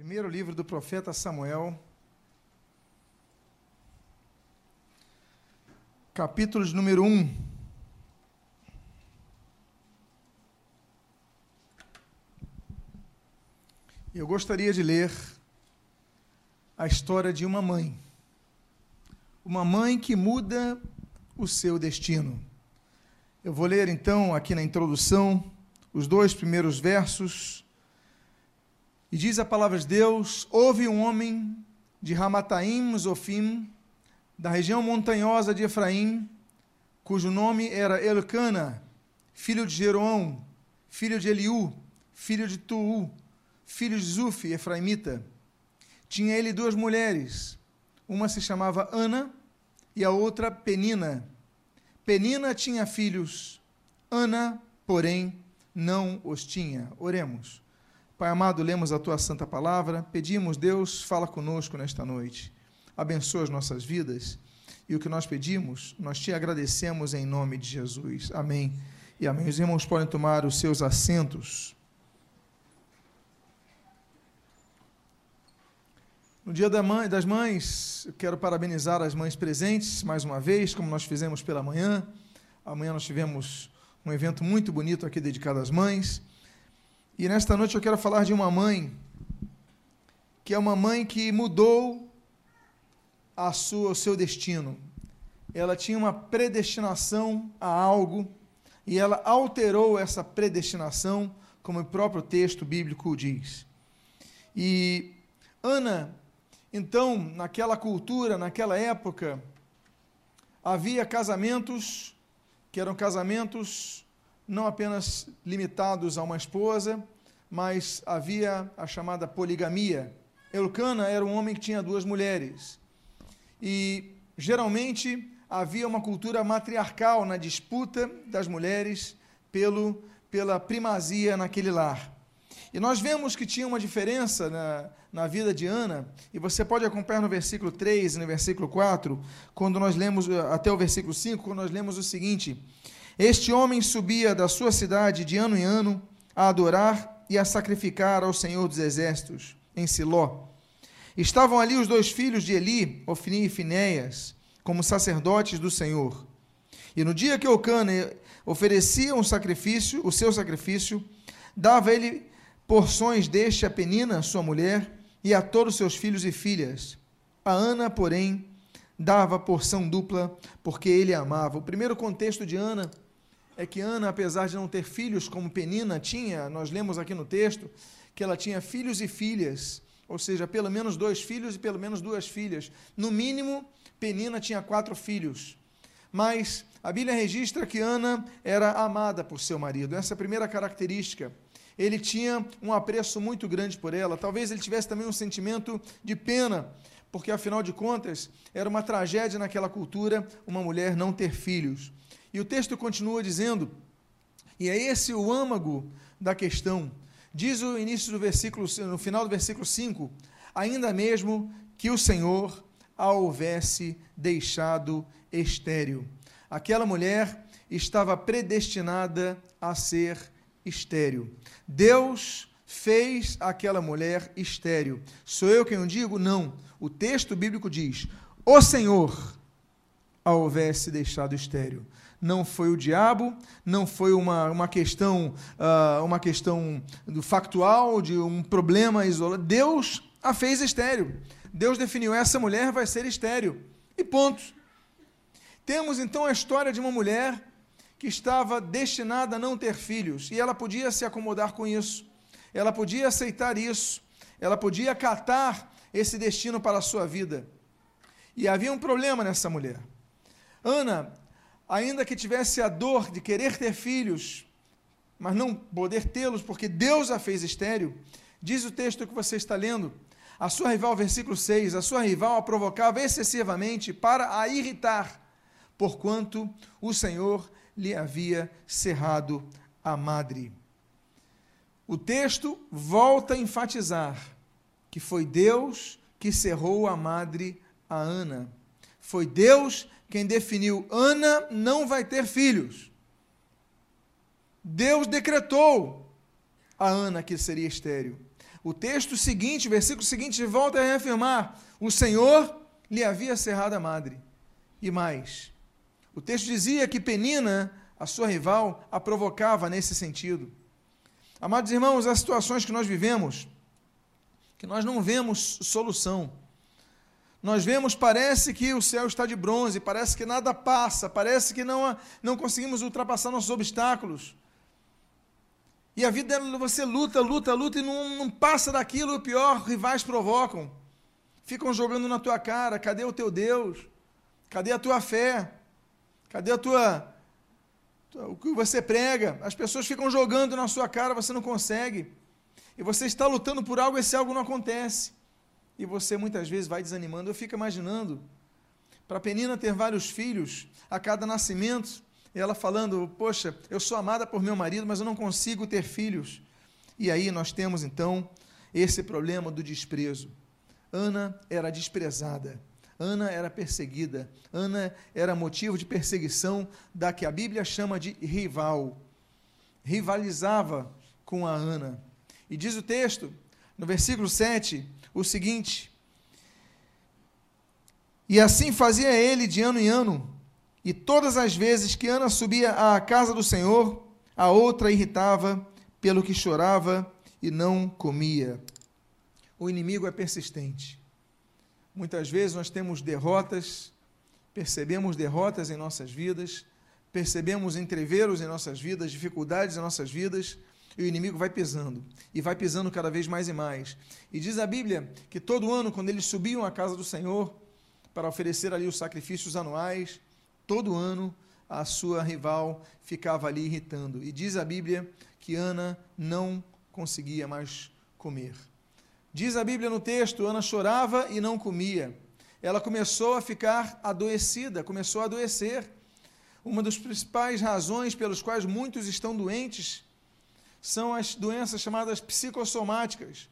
Primeiro livro do profeta Samuel, capítulo de número 1. Eu gostaria de ler a história de uma mãe. Uma mãe que muda o seu destino. Eu vou ler então aqui na introdução os dois primeiros versos e diz a palavra de Deus: Houve um homem de Ramataim, Zofim, da região montanhosa de Efraim, cujo nome era Elcana, filho de Jeroão, filho de Eliú, filho de Tuu, filho de Zuf, Efraimita. Tinha ele duas mulheres, uma se chamava Ana e a outra Penina. Penina tinha filhos, Ana, porém, não os tinha. Oremos. Pai amado, lemos a tua santa palavra, pedimos, Deus, fala conosco nesta noite. Abençoa as nossas vidas e o que nós pedimos, nós te agradecemos em nome de Jesus. Amém. E amém. Os irmãos podem tomar os seus assentos. No dia das mães, eu quero parabenizar as mães presentes mais uma vez, como nós fizemos pela manhã. Amanhã nós tivemos um evento muito bonito aqui dedicado às mães. E nesta noite eu quero falar de uma mãe, que é uma mãe que mudou a sua, o seu destino. Ela tinha uma predestinação a algo e ela alterou essa predestinação, como o próprio texto bíblico diz. E Ana, então, naquela cultura, naquela época, havia casamentos que eram casamentos não apenas limitados a uma esposa, mas havia a chamada poligamia. Elcana era um homem que tinha duas mulheres. E geralmente havia uma cultura matriarcal na disputa das mulheres pelo, pela primazia naquele lar. E nós vemos que tinha uma diferença na, na vida de Ana, e você pode acompanhar no versículo 3 e no versículo 4, quando nós lemos, até o versículo 5, quando nós lemos o seguinte: este homem subia da sua cidade de ano em ano a adorar e a sacrificar ao Senhor dos Exércitos, em Siló. Estavam ali os dois filhos de Eli, Ofni e Finéias, como sacerdotes do Senhor. E no dia que Ocana oferecia um sacrifício, o seu sacrifício, dava ele porções deste a Penina, sua mulher, e a todos seus filhos e filhas. A Ana, porém, dava porção dupla, porque ele a amava. O primeiro contexto de Ana é que Ana, apesar de não ter filhos como Penina tinha, nós lemos aqui no texto, que ela tinha filhos e filhas, ou seja, pelo menos dois filhos e pelo menos duas filhas. No mínimo, Penina tinha quatro filhos. Mas a Bíblia registra que Ana era amada por seu marido. Essa é a primeira característica. Ele tinha um apreço muito grande por ela. Talvez ele tivesse também um sentimento de pena, porque afinal de contas era uma tragédia naquela cultura uma mulher não ter filhos. E o texto continua dizendo, e é esse o âmago da questão. Diz o início do versículo, no final do versículo 5, ainda mesmo que o Senhor a houvesse deixado estéril. Aquela mulher estava predestinada a ser estéril. Deus fez aquela mulher estéril. Sou eu quem o digo? Não. O texto bíblico diz: O Senhor a houvesse deixado estéril não foi o diabo, não foi uma, uma questão uh, uma questão do factual, de um problema isolado. Deus a fez estéreo. Deus definiu, essa mulher vai ser estéreo. E ponto. Temos então a história de uma mulher que estava destinada a não ter filhos, e ela podia se acomodar com isso, ela podia aceitar isso, ela podia acatar esse destino para a sua vida. E havia um problema nessa mulher. Ana ainda que tivesse a dor de querer ter filhos, mas não poder tê-los porque Deus a fez estéril, diz o texto que você está lendo, a sua rival, versículo 6, a sua rival a provocava excessivamente para a irritar, porquanto o Senhor lhe havia cerrado a madre. O texto volta a enfatizar que foi Deus que cerrou a madre a Ana. Foi Deus quem definiu Ana não vai ter filhos. Deus decretou a Ana que seria estéril. O texto seguinte, o versículo seguinte, volta a reafirmar: o Senhor lhe havia cerrado a madre. E mais, o texto dizia que Penina, a sua rival, a provocava nesse sentido. Amados irmãos, as situações que nós vivemos, que nós não vemos solução. Nós vemos, parece que o céu está de bronze, parece que nada passa, parece que não, não conseguimos ultrapassar nossos obstáculos. E a vida você luta, luta, luta e não, não passa daquilo, o pior, rivais provocam. Ficam jogando na tua cara, cadê o teu Deus? Cadê a tua fé? Cadê a tua o que você prega? As pessoas ficam jogando na sua cara, você não consegue. E você está lutando por algo, esse algo não acontece. E você muitas vezes vai desanimando. Eu fico imaginando, para a Penina ter vários filhos a cada nascimento, ela falando: Poxa, eu sou amada por meu marido, mas eu não consigo ter filhos. E aí nós temos então esse problema do desprezo. Ana era desprezada, Ana era perseguida, Ana era motivo de perseguição da que a Bíblia chama de rival. Rivalizava com a Ana. E diz o texto, no versículo 7, o seguinte: E assim fazia ele de ano em ano, e todas as vezes que Ana subia à casa do Senhor, a outra irritava, pelo que chorava e não comia. O inimigo é persistente. Muitas vezes nós temos derrotas, percebemos derrotas em nossas vidas, percebemos entreveros em nossas vidas, dificuldades em nossas vidas, e o inimigo vai pisando, e vai pisando cada vez mais e mais. E diz a Bíblia que todo ano, quando eles subiam à casa do Senhor para oferecer ali os sacrifícios anuais, todo ano a sua rival ficava ali irritando. E diz a Bíblia que Ana não conseguia mais comer. Diz a Bíblia no texto: Ana chorava e não comia. Ela começou a ficar adoecida, começou a adoecer. Uma das principais razões pelas quais muitos estão doentes são as doenças chamadas psicossomáticas,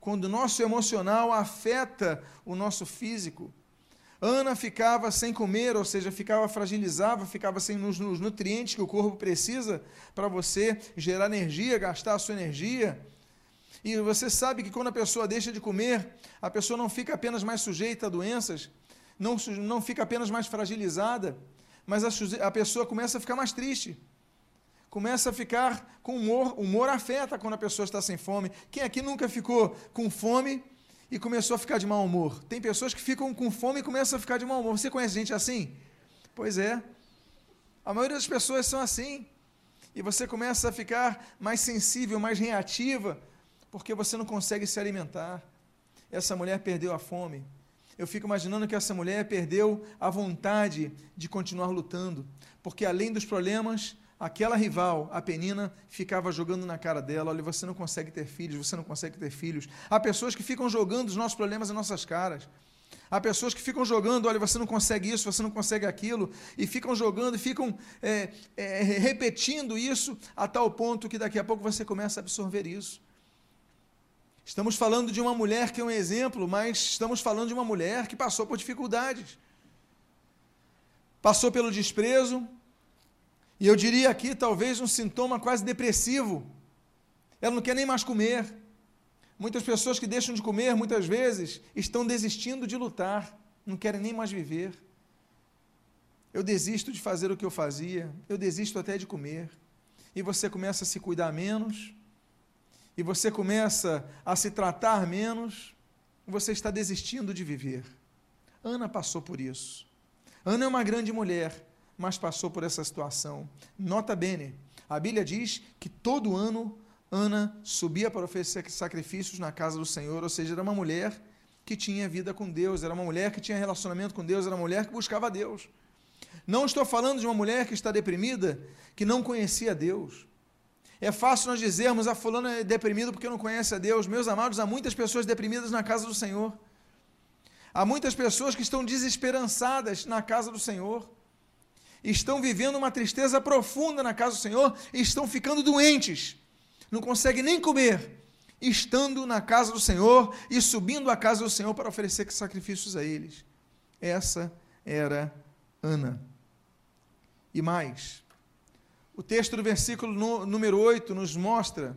quando o nosso emocional afeta o nosso físico. Ana ficava sem comer, ou seja, ficava fragilizava, ficava sem os, os nutrientes que o corpo precisa para você gerar energia, gastar a sua energia. E você sabe que quando a pessoa deixa de comer, a pessoa não fica apenas mais sujeita a doenças, não, não fica apenas mais fragilizada, mas a, a pessoa começa a ficar mais triste. Começa a ficar com humor, humor afeta quando a pessoa está sem fome. Quem aqui nunca ficou com fome e começou a ficar de mau humor. Tem pessoas que ficam com fome e começam a ficar de mau humor. Você conhece gente assim? Pois é. A maioria das pessoas são assim. E você começa a ficar mais sensível, mais reativa, porque você não consegue se alimentar. Essa mulher perdeu a fome. Eu fico imaginando que essa mulher perdeu a vontade de continuar lutando, porque além dos problemas, aquela rival, a Penina, ficava jogando na cara dela: olha, você não consegue ter filhos, você não consegue ter filhos. Há pessoas que ficam jogando os nossos problemas em nossas caras. Há pessoas que ficam jogando, olha, você não consegue isso, você não consegue aquilo, e ficam jogando e ficam é, é, repetindo isso a tal ponto que daqui a pouco você começa a absorver isso. Estamos falando de uma mulher que é um exemplo, mas estamos falando de uma mulher que passou por dificuldades. Passou pelo desprezo, e eu diria aqui, talvez, um sintoma quase depressivo. Ela não quer nem mais comer. Muitas pessoas que deixam de comer, muitas vezes, estão desistindo de lutar, não querem nem mais viver. Eu desisto de fazer o que eu fazia, eu desisto até de comer. E você começa a se cuidar menos, e você começa a se tratar menos, você está desistindo de viver. Ana passou por isso. Ana é uma grande mulher, mas passou por essa situação. Nota bene, a Bíblia diz que todo ano Ana subia para oferecer sacrifícios na casa do Senhor, ou seja, era uma mulher que tinha vida com Deus, era uma mulher que tinha relacionamento com Deus, era uma mulher que buscava Deus. Não estou falando de uma mulher que está deprimida, que não conhecia Deus. É fácil nós dizermos, a ah, fulana é deprimido porque não conhece a Deus. Meus amados, há muitas pessoas deprimidas na casa do Senhor. Há muitas pessoas que estão desesperançadas na casa do Senhor estão vivendo uma tristeza profunda na casa do Senhor estão ficando doentes, não conseguem nem comer, estando na casa do Senhor e subindo à casa do Senhor para oferecer sacrifícios a eles. Essa era Ana. E mais, o texto do versículo número 8 nos mostra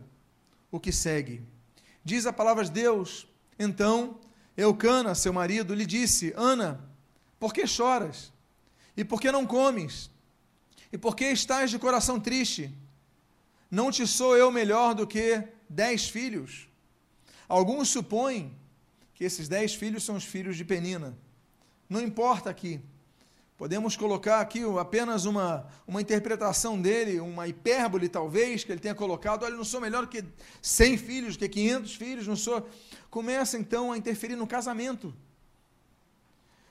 o que segue. Diz a palavra de Deus. Então, Eucana, seu marido, lhe disse: Ana, por que choras? E por que não comes? E por que estás de coração triste? Não te sou eu melhor do que dez filhos? Alguns supõem que esses dez filhos são os filhos de Penina. Não importa aqui. Podemos colocar aqui apenas uma, uma interpretação dele, uma hipérbole talvez, que ele tenha colocado, olha, não sou melhor que 100 filhos, que 500 filhos, não sou... Começa então a interferir no casamento.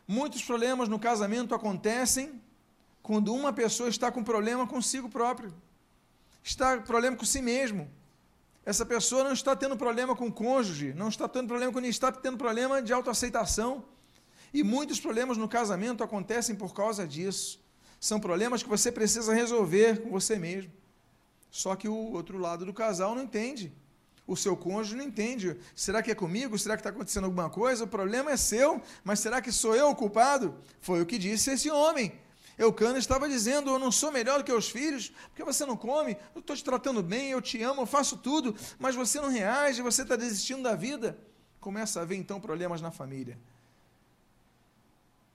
Muitos problemas no casamento acontecem quando uma pessoa está com problema consigo próprio, está com problema com si mesmo. Essa pessoa não está tendo problema com o cônjuge, não está tendo problema com está tendo problema de autoaceitação e muitos problemas no casamento acontecem por causa disso. São problemas que você precisa resolver com você mesmo. Só que o outro lado do casal não entende. O seu cônjuge não entende. Será que é comigo? Será que está acontecendo alguma coisa? O problema é seu, mas será que sou eu o culpado? Foi o que disse esse homem. Eucana estava dizendo: Eu não sou melhor do que os filhos, porque você não come, eu estou te tratando bem, eu te amo, eu faço tudo, mas você não reage, você está desistindo da vida. Começa a haver então problemas na família.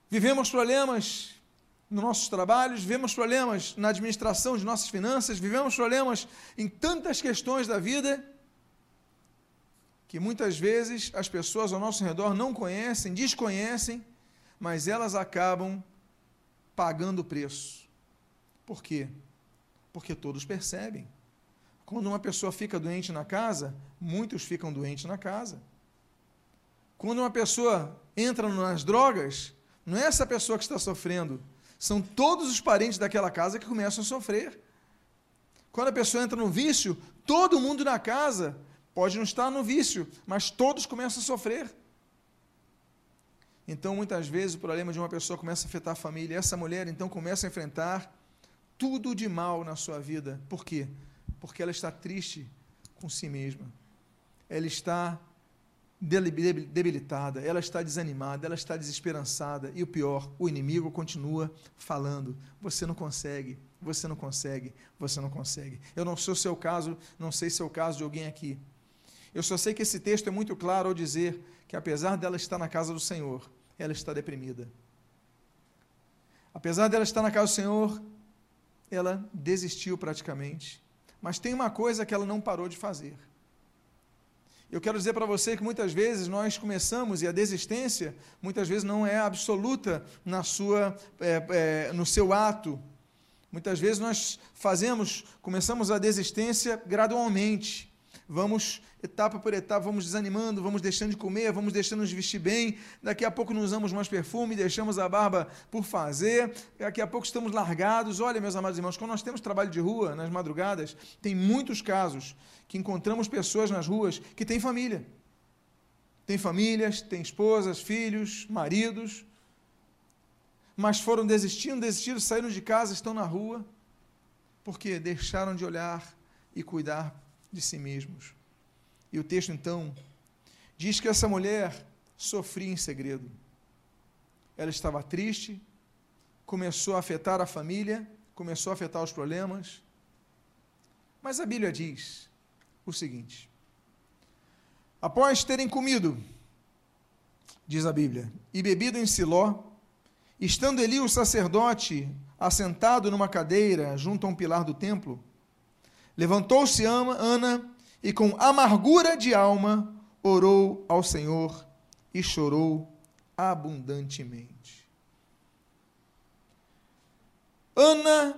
Vivemos problemas nos nossos trabalhos, vivemos problemas na administração de nossas finanças, vivemos problemas em tantas questões da vida que muitas vezes as pessoas ao nosso redor não conhecem, desconhecem, mas elas acabam pagando o preço. Por quê? Porque todos percebem. Quando uma pessoa fica doente na casa, muitos ficam doentes na casa. Quando uma pessoa entra nas drogas, não é essa pessoa que está sofrendo. São todos os parentes daquela casa que começam a sofrer. Quando a pessoa entra no vício, todo mundo na casa pode não estar no vício, mas todos começam a sofrer. Então, muitas vezes, o problema de uma pessoa começa a afetar a família. Essa mulher, então, começa a enfrentar tudo de mal na sua vida. Por quê? Porque ela está triste com si mesma. Ela está debilitada, ela está desanimada, ela está desesperançada e o pior, o inimigo continua falando: você não consegue, você não consegue, você não consegue. Eu não sou seu caso, não sei se é o caso de alguém aqui. Eu só sei que esse texto é muito claro ao dizer que apesar dela estar na casa do Senhor, ela está deprimida. Apesar dela estar na casa do Senhor, ela desistiu praticamente. Mas tem uma coisa que ela não parou de fazer eu quero dizer para você que muitas vezes nós começamos e a desistência muitas vezes não é absoluta na sua, é, é, no seu ato. Muitas vezes nós fazemos, começamos a desistência gradualmente vamos etapa por etapa, vamos desanimando, vamos deixando de comer, vamos deixando de vestir bem, daqui a pouco não usamos mais perfume, deixamos a barba por fazer, daqui a pouco estamos largados. Olha, meus amados irmãos, quando nós temos trabalho de rua nas madrugadas, tem muitos casos que encontramos pessoas nas ruas que têm família. Tem famílias, tem esposas, filhos, maridos, mas foram desistindo, desistiram, saíram de casa, estão na rua, porque deixaram de olhar e cuidar de si mesmos. E o texto então diz que essa mulher sofria em segredo. Ela estava triste, começou a afetar a família, começou a afetar os problemas. Mas a Bíblia diz o seguinte: Após terem comido, diz a Bíblia, e bebido em Siló, estando ali o sacerdote assentado numa cadeira junto a um pilar do templo, Levantou-se Ana e, com amargura de alma, orou ao Senhor e chorou abundantemente. Ana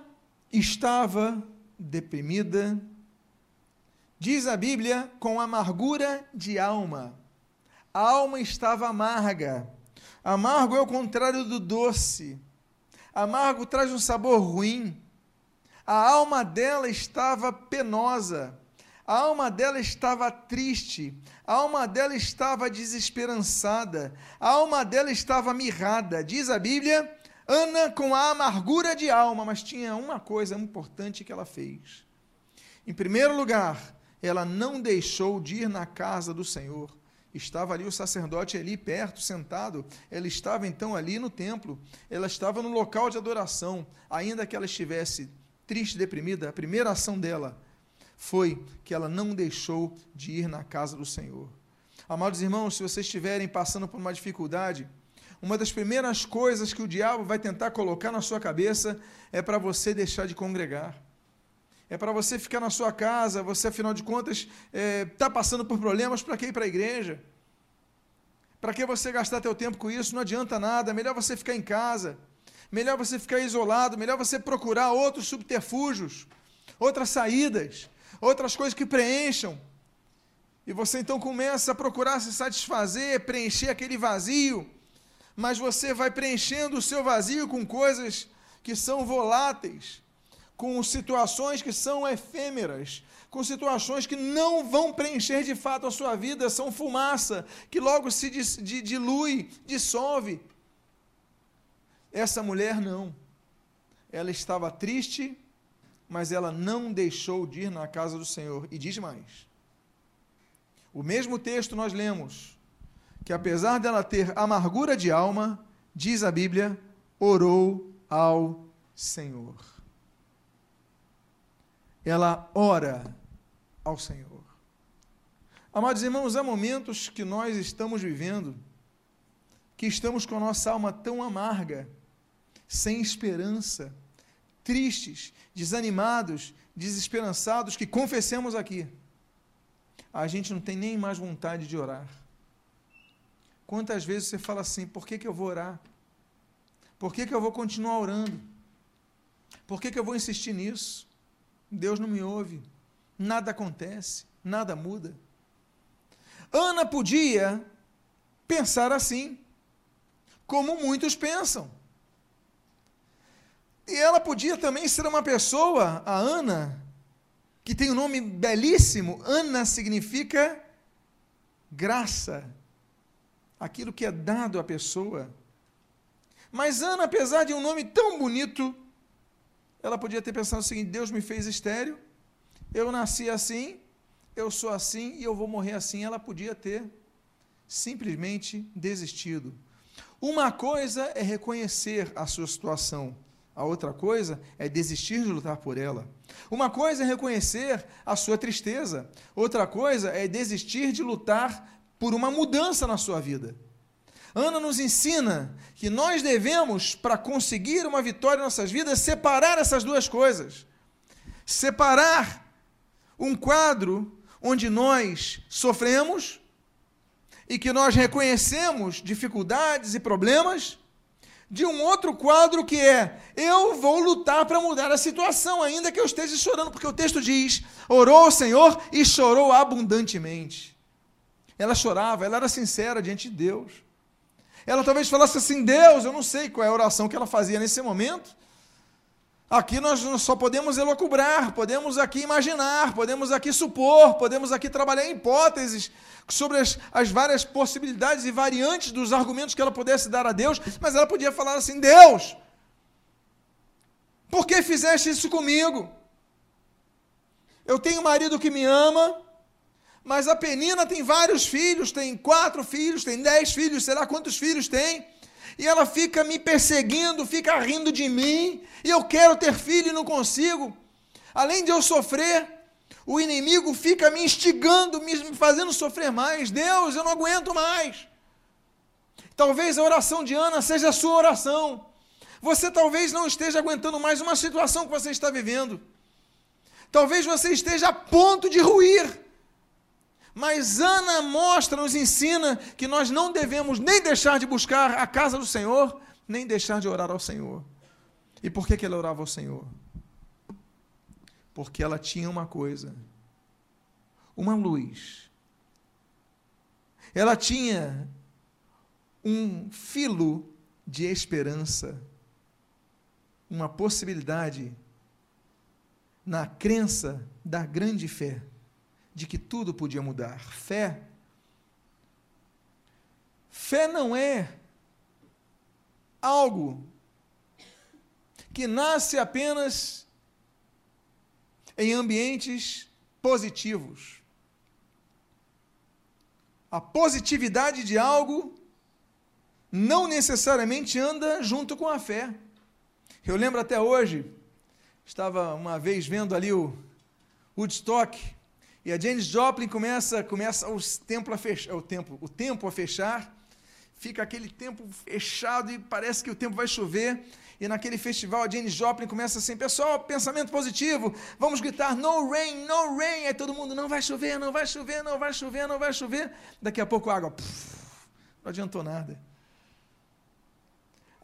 estava deprimida, diz a Bíblia, com amargura de alma. A alma estava amarga. Amargo é o contrário do doce. Amargo traz um sabor ruim. A alma dela estava penosa, a alma dela estava triste, a alma dela estava desesperançada, a alma dela estava mirrada. Diz a Bíblia, Ana com a amargura de alma, mas tinha uma coisa importante que ela fez. Em primeiro lugar, ela não deixou de ir na casa do Senhor. Estava ali o sacerdote ali perto, sentado. Ela estava então ali no templo. Ela estava no local de adoração, ainda que ela estivesse triste, deprimida, a primeira ação dela foi que ela não deixou de ir na casa do Senhor. Amados irmãos, se vocês estiverem passando por uma dificuldade, uma das primeiras coisas que o diabo vai tentar colocar na sua cabeça é para você deixar de congregar. É para você ficar na sua casa, você, afinal de contas, está é, tá passando por problemas, para que ir para a igreja? Para que você gastar teu tempo com isso? Não adianta nada, melhor você ficar em casa, melhor você ficar isolado, melhor você procurar outros subterfúgios, outras saídas, outras coisas que preencham. E você então começa a procurar se satisfazer, preencher aquele vazio mas você vai preenchendo o seu vazio com coisas que são voláteis, com situações que são efêmeras, com situações que não vão preencher de fato a sua vida, são fumaça, que logo se dilui, dissolve. Essa mulher não. Ela estava triste, mas ela não deixou de ir na casa do Senhor. E diz mais. O mesmo texto nós lemos que apesar dela ter amargura de alma, diz a Bíblia, orou ao Senhor. Ela ora ao Senhor. Amados irmãos, há momentos que nós estamos vivendo que estamos com a nossa alma tão amarga, sem esperança, tristes, desanimados, desesperançados, que confessemos aqui, a gente não tem nem mais vontade de orar. Quantas vezes você fala assim: por que, que eu vou orar? Por que, que eu vou continuar orando? Por que, que eu vou insistir nisso? Deus não me ouve, nada acontece, nada muda. Ana podia pensar assim, como muitos pensam. E ela podia também ser uma pessoa, a Ana, que tem um nome belíssimo. Ana significa graça aquilo que é dado à pessoa. Mas Ana, apesar de um nome tão bonito, ela podia ter pensado o seguinte: Deus me fez estéreo, eu nasci assim, eu sou assim e eu vou morrer assim. Ela podia ter simplesmente desistido. Uma coisa é reconhecer a sua situação, a outra coisa é desistir de lutar por ela. Uma coisa é reconhecer a sua tristeza, outra coisa é desistir de lutar por uma mudança na sua vida. Ana nos ensina que nós devemos, para conseguir uma vitória em nossas vidas, separar essas duas coisas. Separar um quadro onde nós sofremos e que nós reconhecemos dificuldades e problemas, de um outro quadro que é: eu vou lutar para mudar a situação, ainda que eu esteja chorando, porque o texto diz: orou o Senhor e chorou abundantemente. Ela chorava, ela era sincera diante de Deus. Ela talvez falasse assim: Deus, eu não sei qual é a oração que ela fazia nesse momento. Aqui nós só podemos elocubrar, podemos aqui imaginar, podemos aqui supor, podemos aqui trabalhar hipóteses sobre as, as várias possibilidades e variantes dos argumentos que ela pudesse dar a Deus, mas ela podia falar assim: Deus, por que fizeste isso comigo? Eu tenho um marido que me ama, mas a Penina tem vários filhos, tem quatro filhos, tem dez filhos, sei lá quantos filhos tem. E ela fica me perseguindo, fica rindo de mim, e eu quero ter filho e não consigo. Além de eu sofrer, o inimigo fica me instigando, me fazendo sofrer mais. Deus, eu não aguento mais. Talvez a oração de Ana seja a sua oração. Você talvez não esteja aguentando mais uma situação que você está vivendo. Talvez você esteja a ponto de ruir. Mas Ana mostra, nos ensina que nós não devemos nem deixar de buscar a casa do Senhor, nem deixar de orar ao Senhor. E por que, que ela orava ao Senhor? Porque ela tinha uma coisa, uma luz. Ela tinha um filo de esperança, uma possibilidade na crença da grande fé de que tudo podia mudar. Fé. Fé não é algo que nasce apenas em ambientes positivos. A positividade de algo não necessariamente anda junto com a fé. Eu lembro até hoje, estava uma vez vendo ali o, Woodstock. E a Janis Joplin começa, começa os templo a fechar, o tempo, o tempo a fechar. Fica aquele tempo fechado e parece que o tempo vai chover. E naquele festival a Janis Joplin começa assim: pessoal, pensamento positivo, vamos gritar no rain, no rain. Aí todo mundo: não vai chover, não vai chover, não vai chover, não vai chover. Daqui a pouco a água, puf, não adiantou nada.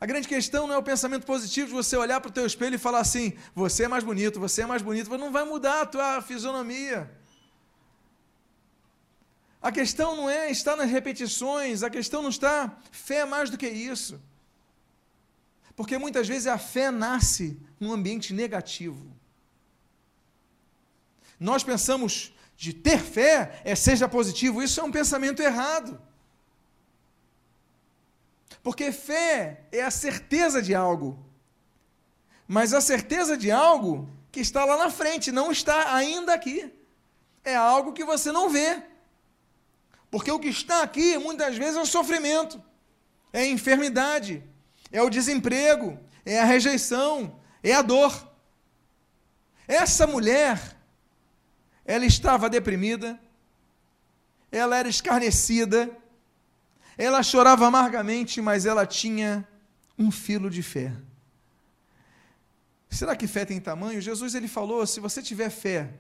A grande questão não é o pensamento positivo de você olhar para o teu espelho e falar assim: você é mais bonito, você é mais bonito, não vai mudar a tua fisionomia. A questão não é estar nas repetições, a questão não está fé mais do que isso. Porque muitas vezes a fé nasce num ambiente negativo. Nós pensamos de ter fé é seja positivo, isso é um pensamento errado. Porque fé é a certeza de algo. Mas a certeza de algo que está lá na frente, não está ainda aqui. É algo que você não vê. Porque o que está aqui, muitas vezes, é o sofrimento, é a enfermidade, é o desemprego, é a rejeição, é a dor. Essa mulher, ela estava deprimida, ela era escarnecida, ela chorava amargamente, mas ela tinha um filo de fé. Será que fé tem tamanho? Jesus ele falou: se você tiver fé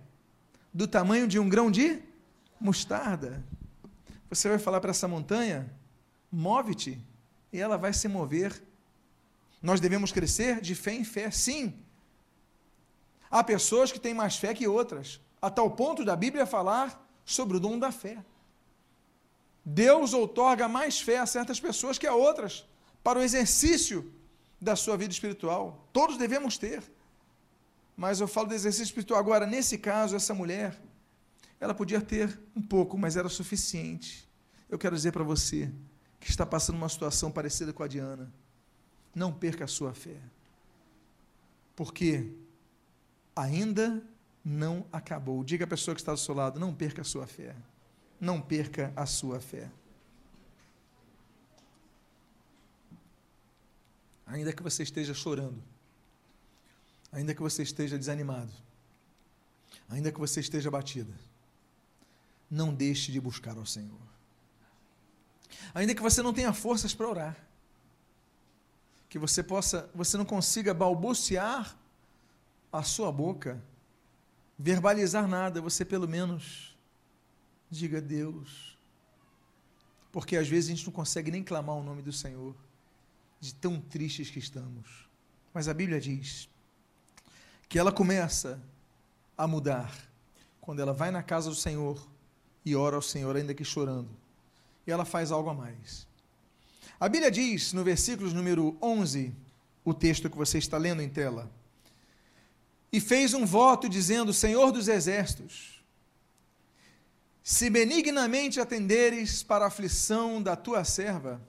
do tamanho de um grão de mostarda, você vai falar para essa montanha: move-te, e ela vai se mover. Nós devemos crescer de fé em fé, sim. Há pessoas que têm mais fé que outras, a tal ponto da Bíblia falar sobre o dom da fé. Deus outorga mais fé a certas pessoas que a outras, para o exercício da sua vida espiritual. Todos devemos ter. Mas eu falo do exercício espiritual. Agora, nesse caso, essa mulher, ela podia ter um pouco, mas era suficiente. Eu quero dizer para você que está passando uma situação parecida com a Diana. Não perca a sua fé. Porque ainda não acabou. Diga à pessoa que está do seu lado: não perca a sua fé não perca a sua fé. Ainda que você esteja chorando, ainda que você esteja desanimado, ainda que você esteja batida, não deixe de buscar ao Senhor. Ainda que você não tenha forças para orar, que você possa, você não consiga balbuciar a sua boca, verbalizar nada, você pelo menos Diga Deus. Porque às vezes a gente não consegue nem clamar o nome do Senhor, de tão tristes que estamos. Mas a Bíblia diz que ela começa a mudar quando ela vai na casa do Senhor e ora ao Senhor, ainda que chorando. E ela faz algo a mais. A Bíblia diz, no versículo número 11, o texto que você está lendo em tela, e fez um voto dizendo: Senhor dos exércitos, se benignamente atenderes para a aflição da tua serva,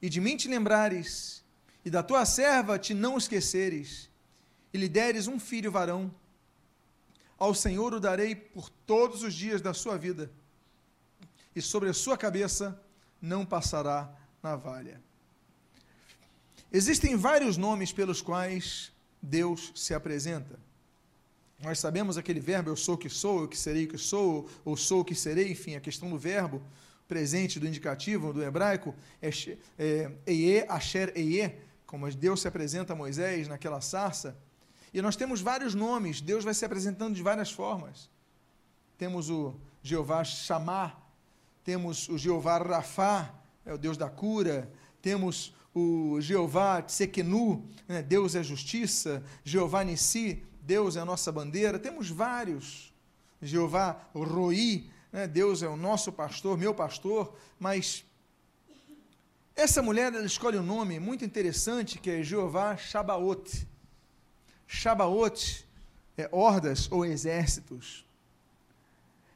e de mim te lembrares, e da tua serva te não esqueceres, e lhe deres um filho varão, ao Senhor o darei por todos os dias da sua vida, e sobre a sua cabeça não passará navalha. Existem vários nomes pelos quais Deus se apresenta. Nós sabemos aquele verbo eu sou que sou, eu que serei que sou, ou sou que serei, enfim, a questão do verbo presente do indicativo do hebraico é, é Eye, Asher Eye, como Deus se apresenta a Moisés naquela sarça. E nós temos vários nomes, Deus vai se apresentando de várias formas. Temos o Jeová Chamar, temos o Jeová Rafá, é o Deus da cura, temos o Jeová Tsekenu, né, Deus é justiça, Jeová Nissi, Deus é a nossa bandeira. Temos vários. Jeová Roi, né? Deus é o nosso pastor, meu pastor, mas essa mulher ela escolhe um nome muito interessante que é Jeová Shabaot. Shabaot é hordas ou exércitos.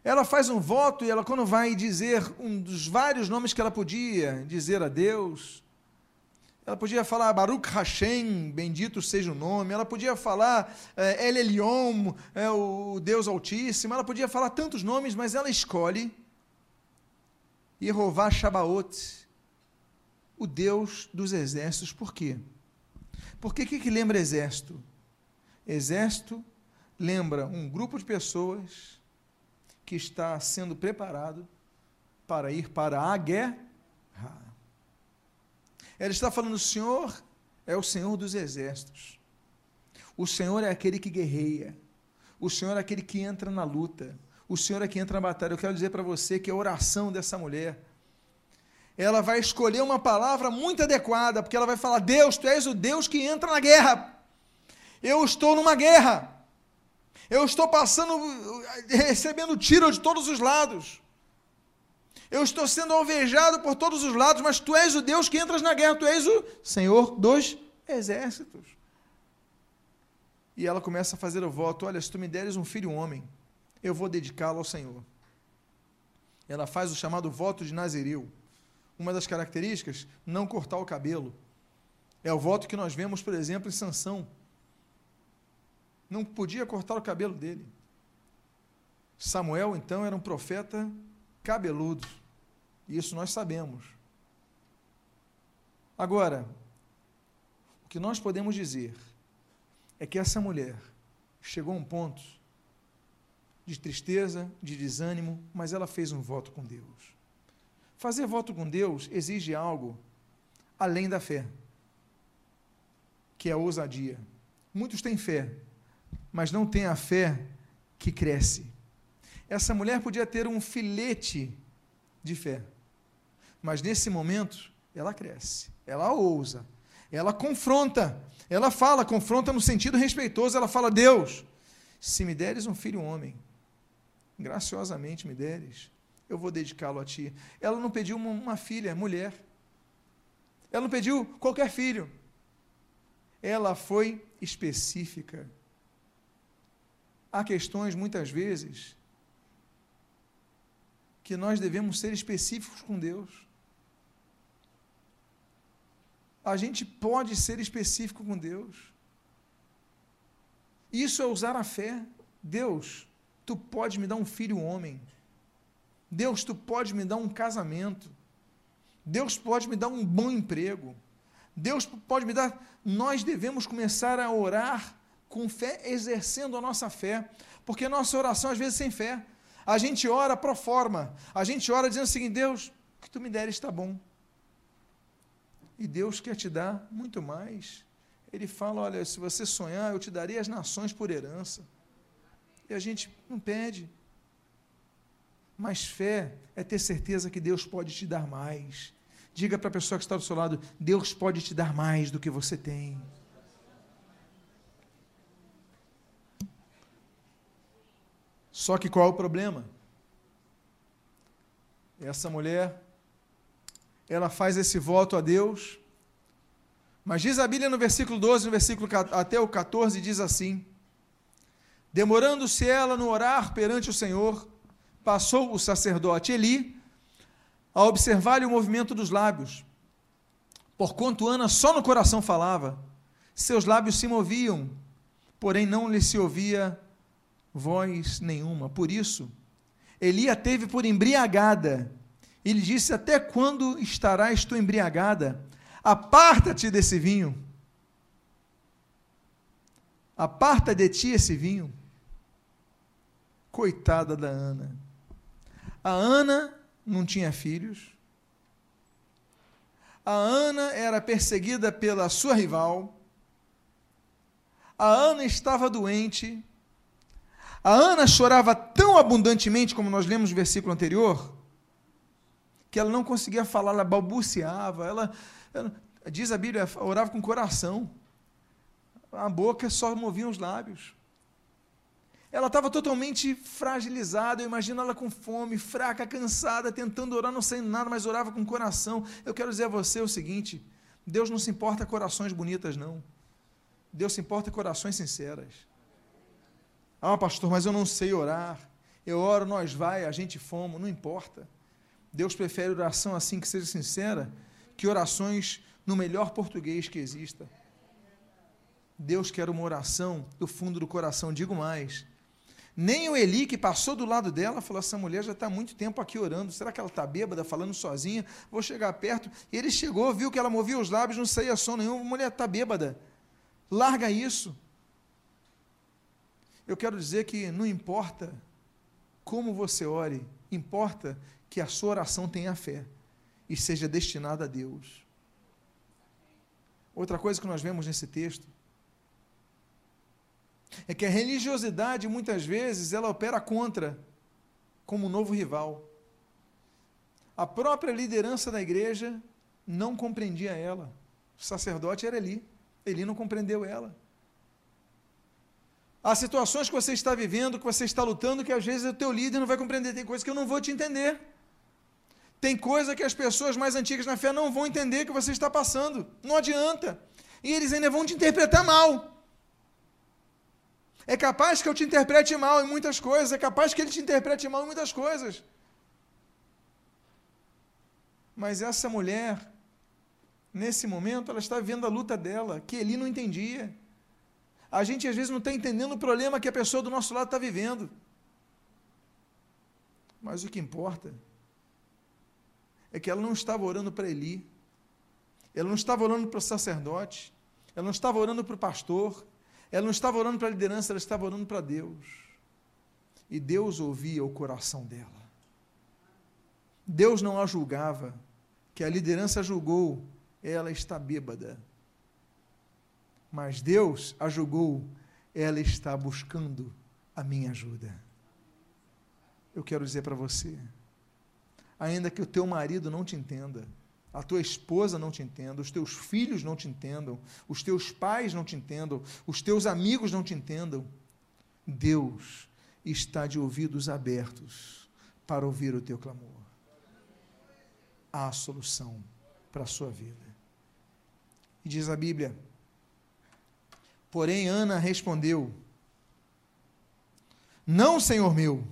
Ela faz um voto e ela, quando vai dizer um dos vários nomes que ela podia dizer a Deus, ela podia falar Baruch Hashem, bendito seja o nome. Ela podia falar é, El Elyon, é, o Deus Altíssimo. Ela podia falar tantos nomes, mas ela escolhe Yehová Shabaot, o Deus dos exércitos. Por quê? Porque o que, que lembra exército? Exército lembra um grupo de pessoas que está sendo preparado para ir para a guerra. Ela está falando: o Senhor é o Senhor dos exércitos. O Senhor é aquele que guerreia. O Senhor é aquele que entra na luta. O Senhor é que entra na batalha. Eu quero dizer para você que a oração dessa mulher, ela vai escolher uma palavra muito adequada, porque ela vai falar: Deus, tu és o Deus que entra na guerra. Eu estou numa guerra. Eu estou passando, recebendo tiro de todos os lados. Eu estou sendo alvejado por todos os lados, mas tu és o Deus que entras na guerra, tu és o Senhor dos exércitos. E ela começa a fazer o voto: Olha, se tu me deres um filho homem, eu vou dedicá-lo ao Senhor. Ela faz o chamado voto de Nazireu. Uma das características, não cortar o cabelo. É o voto que nós vemos, por exemplo, em Sansão. Não podia cortar o cabelo dele. Samuel, então, era um profeta cabeludo. Isso nós sabemos. Agora, o que nós podemos dizer é que essa mulher chegou a um ponto de tristeza, de desânimo, mas ela fez um voto com Deus. Fazer voto com Deus exige algo além da fé, que é a ousadia. Muitos têm fé, mas não têm a fé que cresce. Essa mulher podia ter um filete de fé, mas nesse momento ela cresce, ela ousa, ela confronta, ela fala, confronta no sentido respeitoso, ela fala: Deus, se me deres um filho homem, graciosamente me deres, eu vou dedicá-lo a ti. Ela não pediu uma, uma filha, mulher. Ela não pediu qualquer filho. Ela foi específica. Há questões, muitas vezes, que nós devemos ser específicos com Deus. A gente pode ser específico com Deus. Isso é usar a fé. Deus, tu pode me dar um filho homem. Deus, tu pode me dar um casamento. Deus pode me dar um bom emprego. Deus pode me dar. Nós devemos começar a orar com fé, exercendo a nossa fé, porque nossa oração às vezes é sem fé. A gente ora pro forma, a gente ora dizendo o seguinte: Deus, o que tu me deres está bom. E Deus quer te dar muito mais. Ele fala: Olha, se você sonhar, eu te darei as nações por herança. E a gente não pede. Mas fé é ter certeza que Deus pode te dar mais. Diga para a pessoa que está do seu lado: Deus pode te dar mais do que você tem. Só que qual é o problema? Essa mulher, ela faz esse voto a Deus, mas diz a Bíblia no versículo 12, no versículo até o 14, diz assim: Demorando-se ela no orar perante o Senhor, passou o sacerdote Eli a observar-lhe o movimento dos lábios. Porquanto Ana só no coração falava, seus lábios se moviam, porém não lhe se ouvia voz nenhuma. Por isso, Eli a teve por embriagada. E lhe disse: Até quando estarás tu embriagada? Aparta-te desse vinho. Aparta de ti esse vinho. Coitada da Ana. A Ana não tinha filhos. A Ana era perseguida pela sua rival. A Ana estava doente. A Ana chorava tão abundantemente, como nós lemos no versículo anterior, que ela não conseguia falar, ela balbuciava, ela, ela diz a Bíblia, orava com o coração, a boca só movia os lábios. Ela estava totalmente fragilizada, eu imagino ela com fome, fraca, cansada, tentando orar, não saindo nada, mas orava com o coração. Eu quero dizer a você o seguinte: Deus não se importa corações bonitas, não. Deus se importa corações sinceras. Ah, pastor, mas eu não sei orar. Eu oro, nós vai, a gente fomos, não importa. Deus prefere oração assim que seja sincera, que orações no melhor português que exista. Deus quer uma oração do fundo do coração, digo mais. Nem o Eli, que passou do lado dela, falou: essa mulher já está muito tempo aqui orando. Será que ela está bêbada, falando sozinha? Vou chegar perto. Ele chegou, viu que ela movia os lábios, não saía som nenhum. Mulher está bêbada. Larga isso. Eu quero dizer que não importa como você ore, importa que a sua oração tenha fé e seja destinada a Deus. Outra coisa que nós vemos nesse texto é que a religiosidade muitas vezes ela opera contra como um novo rival. A própria liderança da igreja não compreendia ela. O sacerdote era Eli. Eli não compreendeu ela. Há situações que você está vivendo, que você está lutando, que às vezes o teu líder não vai compreender. Tem coisas que eu não vou te entender. Tem coisa que as pessoas mais antigas na fé não vão entender que você está passando. Não adianta. E eles ainda vão te interpretar mal. É capaz que eu te interprete mal em muitas coisas, é capaz que ele te interprete mal em muitas coisas. Mas essa mulher, nesse momento, ela está vivendo a luta dela, que ele não entendia. A gente às vezes não está entendendo o problema que a pessoa do nosso lado está vivendo. Mas o que importa é que ela não estava orando para Eli, ela não estava orando para o sacerdote, ela não estava orando para o pastor, ela não estava orando para a liderança, ela estava orando para Deus. E Deus ouvia o coração dela. Deus não a julgava, que a liderança julgou, ela está bêbada. Mas Deus a julgou, ela está buscando a minha ajuda. Eu quero dizer para você, ainda que o teu marido não te entenda, a tua esposa não te entenda, os teus filhos não te entendam, os teus pais não te entendam, os teus amigos não te entendam, Deus está de ouvidos abertos para ouvir o teu clamor. Há solução para a sua vida. E diz a Bíblia: Porém, Ana respondeu: Não, Senhor meu,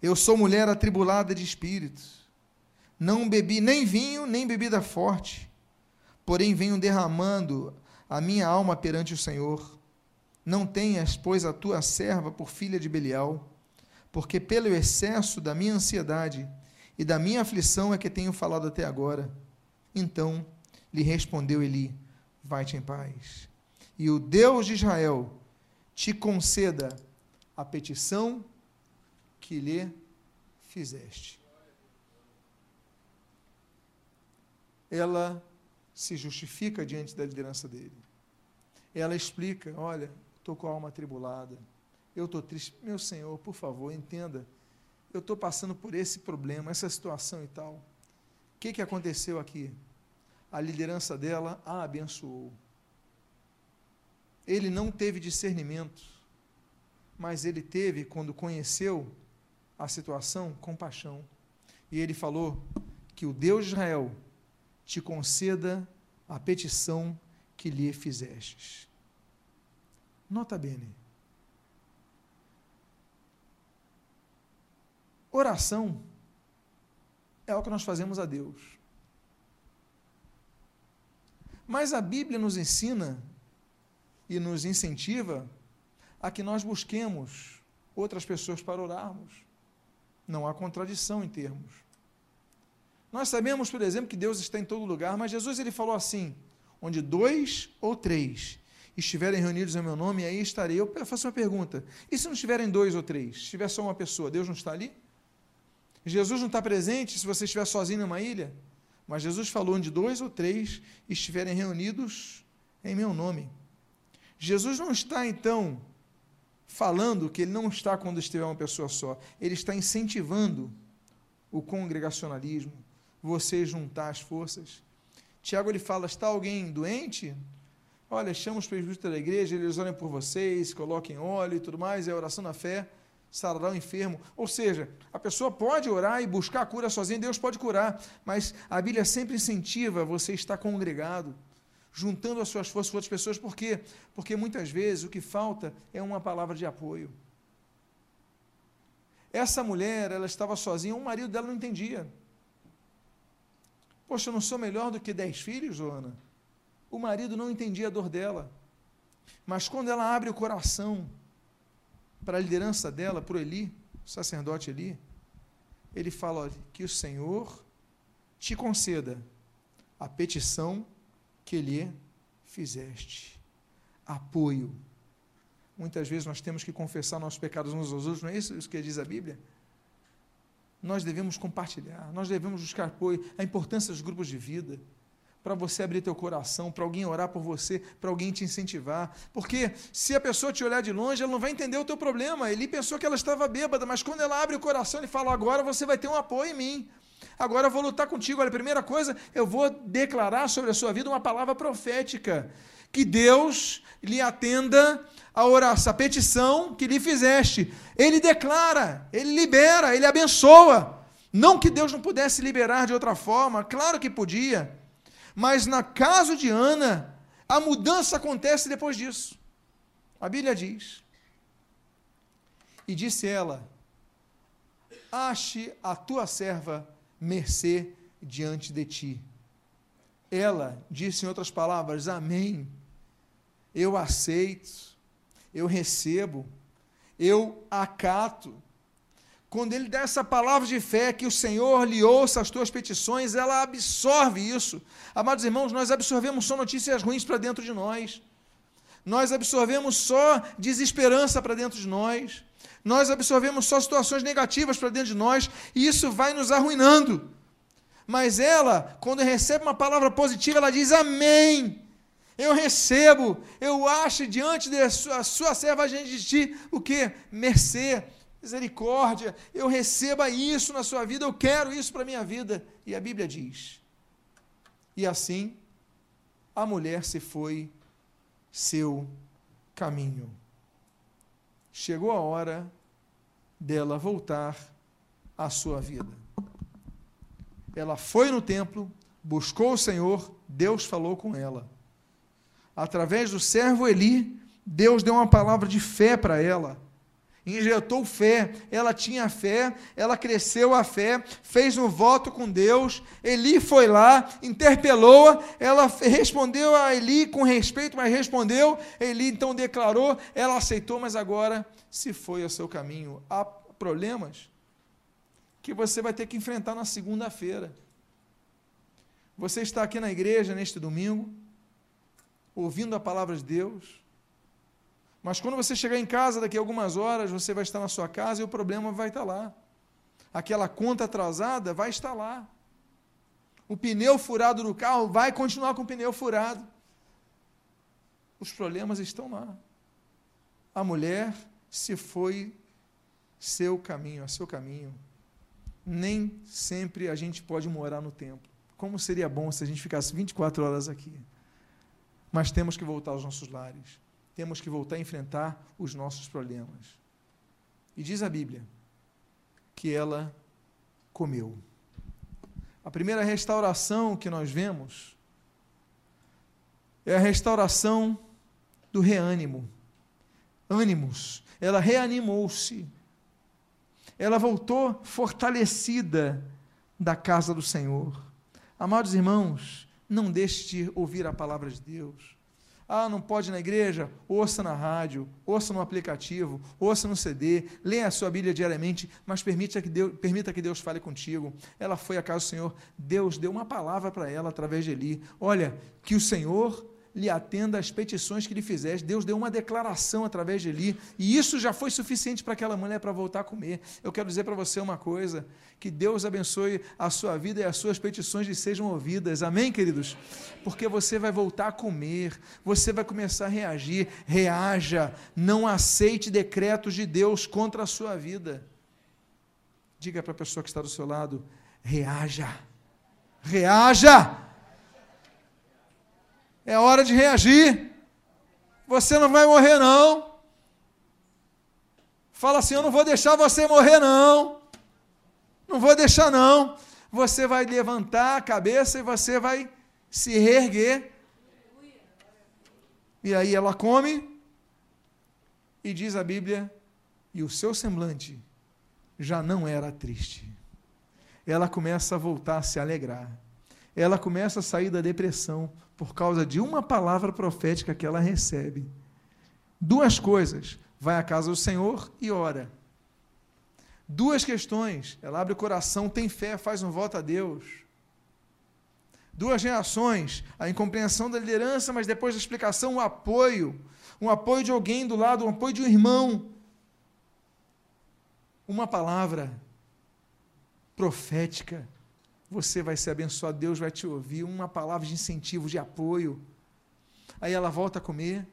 eu sou mulher atribulada de espírito não bebi nem vinho, nem bebida forte, porém venho derramando a minha alma perante o Senhor. Não tenhas, pois, a tua serva por filha de Belial, porque pelo excesso da minha ansiedade e da minha aflição é que tenho falado até agora. Então lhe respondeu Eli: Vai-te em paz. E o Deus de Israel te conceda a petição que lhe fizeste. ela se justifica diante da liderança dele. Ela explica: olha, estou com a alma atribulada, eu estou triste. Meu Senhor, por favor, entenda, eu estou passando por esse problema, essa situação e tal. O que, que aconteceu aqui? A liderança dela a abençoou. Ele não teve discernimento, mas ele teve, quando conheceu a situação, compaixão. E ele falou que o Deus de Israel te conceda a petição que lhe fizestes. Nota bene. Oração é o que nós fazemos a Deus. Mas a Bíblia nos ensina e nos incentiva a que nós busquemos outras pessoas para orarmos. Não há contradição em termos. Nós sabemos, por exemplo, que Deus está em todo lugar, mas Jesus ele falou assim: onde dois ou três estiverem reunidos em meu nome, aí estarei. Eu faço uma pergunta: e se não estiverem dois ou três? Se estiver só uma pessoa, Deus não está ali? Jesus não está presente se você estiver sozinho numa ilha? Mas Jesus falou: onde dois ou três estiverem reunidos em meu nome. Jesus não está, então, falando que ele não está quando estiver uma pessoa só. Ele está incentivando o congregacionalismo, você juntar as forças. Tiago ele fala: está alguém doente? Olha, chama os presbíteros da igreja, eles orem por vocês, coloquem óleo e tudo mais, é oração na fé, sarará o enfermo. Ou seja, a pessoa pode orar e buscar a cura sozinha, Deus pode curar, mas a Bíblia sempre incentiva você estar congregado, juntando as suas forças com outras pessoas, por quê? Porque muitas vezes o que falta é uma palavra de apoio. Essa mulher, ela estava sozinha, o marido dela não entendia. Poxa, eu não sou melhor do que dez filhos, Ana? O marido não entendia a dor dela. Mas quando ela abre o coração para a liderança dela, para o Eli, o sacerdote Eli, ele fala: olha, que o Senhor te conceda a petição que lhe fizeste. Apoio. muitas vezes nós temos que confessar nossos pecados uns aos outros, não é isso, isso que diz a Bíblia? Nós devemos compartilhar, nós devemos buscar apoio, a importância dos grupos de vida, para você abrir teu coração, para alguém orar por você, para alguém te incentivar. Porque se a pessoa te olhar de longe, ela não vai entender o teu problema. Ele pensou que ela estava bêbada, mas quando ela abre o coração, ele fala: agora você vai ter um apoio em mim. Agora eu vou lutar contigo. Olha, primeira coisa, eu vou declarar sobre a sua vida uma palavra profética. Que Deus lhe atenda a oração, a petição que lhe fizeste. Ele declara, ele libera, ele abençoa. Não que Deus não pudesse liberar de outra forma, claro que podia. Mas na caso de Ana, a mudança acontece depois disso. A Bíblia diz: E disse ela: Ache a tua serva mercê diante de ti. Ela disse em outras palavras: Amém. Eu aceito, eu recebo, eu acato. Quando ele dá essa palavra de fé, que o Senhor lhe ouça as tuas petições, ela absorve isso. Amados irmãos, nós absorvemos só notícias ruins para dentro de nós. Nós absorvemos só desesperança para dentro de nós. Nós absorvemos só situações negativas para dentro de nós e isso vai nos arruinando. Mas ela, quando recebe uma palavra positiva, ela diz amém. Eu recebo, eu acho diante da sua, sua serva diante de ti o que? Mercê, misericórdia, eu receba isso na sua vida, eu quero isso para a minha vida. E a Bíblia diz: E assim a mulher se foi seu caminho chegou a hora dela voltar à sua vida. Ela foi no templo, buscou o Senhor, Deus falou com ela. Através do servo Eli, Deus deu uma palavra de fé para ela injetou fé, ela tinha fé, ela cresceu a fé, fez um voto com Deus. Eli foi lá, interpelou-a, ela respondeu a Eli com respeito, mas respondeu. Eli então declarou, ela aceitou, mas agora se foi ao seu caminho. Há problemas que você vai ter que enfrentar na segunda-feira. Você está aqui na igreja neste domingo, ouvindo a palavra de Deus mas quando você chegar em casa daqui a algumas horas, você vai estar na sua casa e o problema vai estar lá. Aquela conta atrasada vai estar lá. O pneu furado do carro vai continuar com o pneu furado. Os problemas estão lá. A mulher se foi seu caminho, a seu caminho. Nem sempre a gente pode morar no templo. Como seria bom se a gente ficasse 24 horas aqui. Mas temos que voltar aos nossos lares temos que voltar a enfrentar os nossos problemas. E diz a Bíblia que ela comeu. A primeira restauração que nós vemos é a restauração do reânimo. Ânimos. Ela reanimou-se. Ela voltou fortalecida da casa do Senhor. Amados irmãos, não deixe de ouvir a palavra de Deus. Ah, não pode ir na igreja? Ouça na rádio, ouça no aplicativo, ouça no CD, leia a sua Bíblia diariamente, mas permita que Deus, permita que Deus fale contigo. Ela foi à casa do Senhor, Deus deu uma palavra para ela através de Eli. Olha, que o Senhor lhe atenda às petições que lhe fizeste. Deus deu uma declaração através de Eli, e isso já foi suficiente para aquela mulher para voltar a comer. Eu quero dizer para você uma coisa: que Deus abençoe a sua vida e as suas petições lhe sejam ouvidas. Amém, queridos? Porque você vai voltar a comer, você vai começar a reagir. Reaja, não aceite decretos de Deus contra a sua vida. Diga para a pessoa que está do seu lado: reaja. Reaja! É hora de reagir. Você não vai morrer, não. Fala assim: Eu não vou deixar você morrer, não. Não vou deixar, não. Você vai levantar a cabeça e você vai se reerguer. E aí ela come, e diz a Bíblia, e o seu semblante já não era triste. Ela começa a voltar a se alegrar. Ela começa a sair da depressão, por causa de uma palavra profética que ela recebe. Duas coisas: vai à casa do Senhor e ora. Duas questões: ela abre o coração, tem fé, faz um voto a Deus. Duas reações: a incompreensão da liderança, mas depois da explicação, o apoio. um apoio de alguém do lado, um apoio de um irmão. Uma palavra profética. Você vai ser abençoado, Deus vai te ouvir. Uma palavra de incentivo, de apoio. Aí ela volta a comer,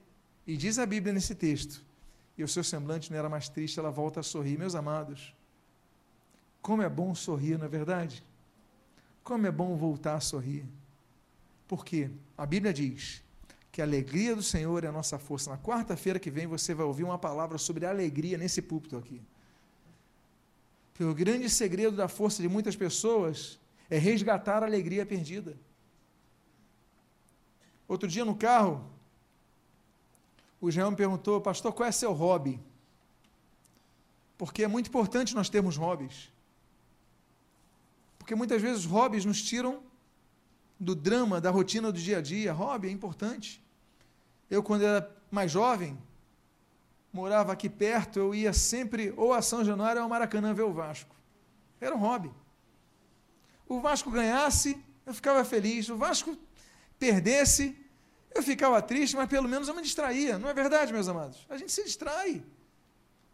e diz a Bíblia nesse texto, e o seu semblante não era mais triste, ela volta a sorrir. Meus amados, como é bom sorrir, não é verdade? Como é bom voltar a sorrir. Porque a Bíblia diz que a alegria do Senhor é a nossa força. Na quarta-feira que vem você vai ouvir uma palavra sobre alegria nesse púlpito aqui. Porque o grande segredo da força de muitas pessoas é resgatar a alegria perdida. Outro dia no carro, o Jean me perguntou, pastor, qual é seu hobby? Porque é muito importante nós termos hobbies. Porque muitas vezes os hobbies nos tiram do drama, da rotina do dia a dia. Hobby é importante. Eu, quando era mais jovem, morava aqui perto, eu ia sempre ou a São Januário ou a Maracanã ver o Vasco. Era um hobby. O Vasco ganhasse, eu ficava feliz. O Vasco perdesse, eu ficava triste, mas pelo menos eu me distraía. Não é verdade, meus amados? A gente se distrai.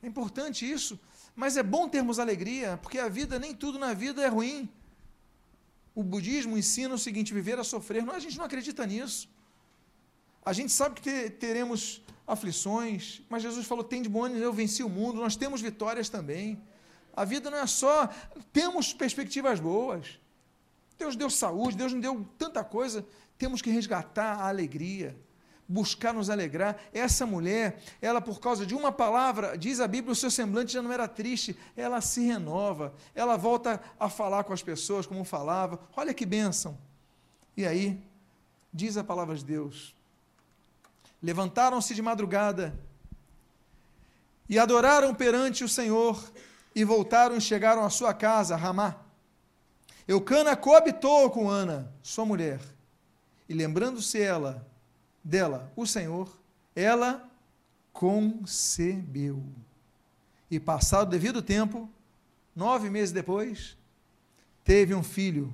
É importante isso. Mas é bom termos alegria, porque a vida, nem tudo na vida é ruim. O budismo ensina o seguinte: viver a sofrer. Não, a gente não acredita nisso. A gente sabe que teremos aflições, mas Jesus falou: tem de bom ânimo, eu venci o mundo. Nós temos vitórias também. A vida não é só. Temos perspectivas boas. Deus deu saúde, Deus nos deu tanta coisa. Temos que resgatar a alegria buscar nos alegrar. Essa mulher, ela por causa de uma palavra, diz a Bíblia, o seu semblante já não era triste, ela se renova, ela volta a falar com as pessoas como falava. Olha que bênção. E aí, diz a palavra de Deus: levantaram-se de madrugada e adoraram perante o Senhor e voltaram e chegaram à sua casa, Ramá. Eucana coabitou com Ana, sua mulher, e lembrando-se ela dela o Senhor, ela concebeu. E passado o devido tempo, nove meses depois, teve um filho,